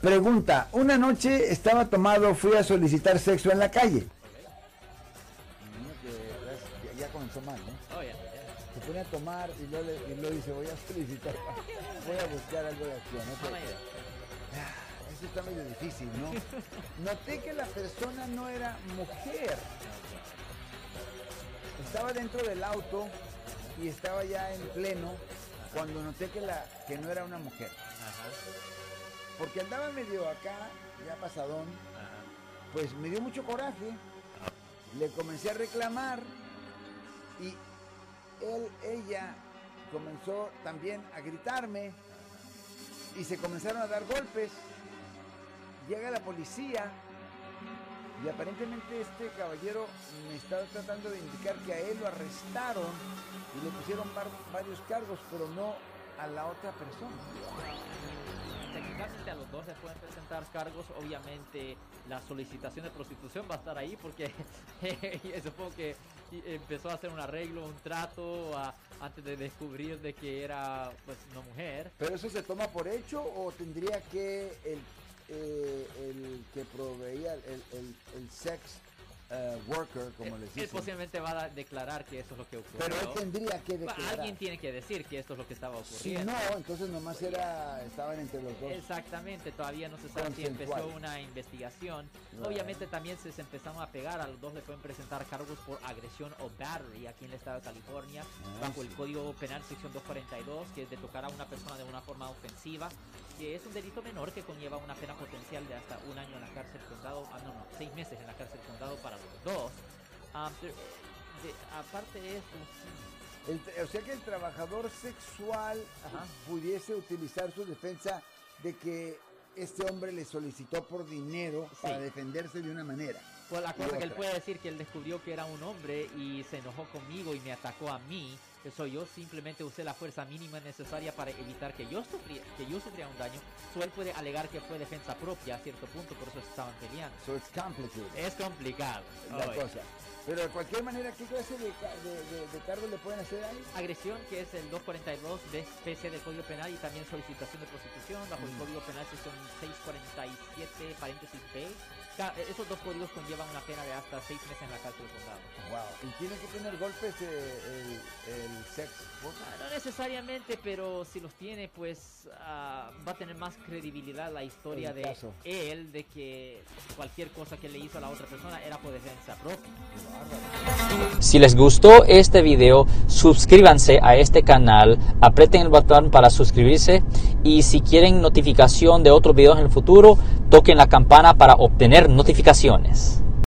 Pregunta, una noche estaba tomado, fui a solicitar sexo en la calle. Ya comenzó mal, ¿no? Oh. Se pone a tomar y luego, le- y luego dice, voy a solicitar, voy a buscar algo de acción. ¿no? Ah, Esto está medio difícil, ¿no? Noté que la persona no era mujer. Estaba dentro del auto y estaba ya en pleno cuando noté que, la, que no era una mujer. Ajá, Porque andaba medio acá, ya pasadón, ajá. pues me dio mucho coraje. Le comencé a reclamar y él, ella comenzó también a gritarme y se comenzaron a dar golpes. Llega la policía y aparentemente este caballero me estaba tratando de indicar que a él lo arrestaron y le pusieron var- varios cargos, pero no a la otra persona. Técnicamente a los dos se pueden presentar cargos. Obviamente la solicitación de prostitución va a estar ahí porque supongo que empezó a hacer un arreglo, un trato a- antes de descubrir de que era pues una mujer. ¿Pero eso se toma por hecho o tendría que el, eh, el que proveía el, el- el sex eh, worker, como les Él dicen? posiblemente va a declarar que eso es lo que ocurrió. Pero él tendría que declarar. Alguien tiene que decir que esto es lo que estaba Si ocurriendo. no, entonces nomás era, estaban entre los dos. Exactamente, todavía no se sabe si empezó una investigación. Right. Obviamente también se, se empezaron a pegar, a los dos le pueden presentar cargos por agresión o battery aquí en el estado de California, Ah, bajo el sí. Código Penal sección 242, que es de tocar a una persona de una forma ofensiva, que es un delito menor que conlleva una pena potencial de hasta un año en la cárcel condado, ah no, no, seis meses en la cárcel condado para dos. Ah, de- aparte de esto, sí, El o sea que el trabajador sexual Ajá. pudiese utilizar su defensa de que este hombre le solicitó por dinero para Sí. defenderse de una manera. Pues la cosa que él puede decir que él descubrió que era un hombre y se enojó conmigo y me atacó a mí. Eso yo simplemente usé la fuerza mínima necesaria para evitar que yo sufriera, que yo sufriera un daño. So él puede alegar que fue defensa propia a cierto punto, por eso estaban peleando. So it's complicated. Es complicado. la cosa. Pero de cualquier manera, ¿qué clase de, ca- de, de- de cargo le pueden hacer ahí? Agresión, que es el 242 de especie del Código Penal y también solicitación de prostitución bajo el Mm. Código Penal sección 647 paréntesis. Ca- Esos dos códigos conllevan una pena de hasta seis meses en la cárcel del condado. Wow. ¿Y tiene que tener golpes eh, el, el sex worker? Ah, No necesariamente, pero si los tiene, pues ah, va a tener más credibilidad la historia El de caso. él, de que cualquier cosa que le hizo a la otra persona era por defensa propia. Si les gustó este video, suscríbanse a este canal, aprieten el botón para suscribirse y si quieren notificación de otros videos en el futuro, toquen la campana para obtener notificaciones.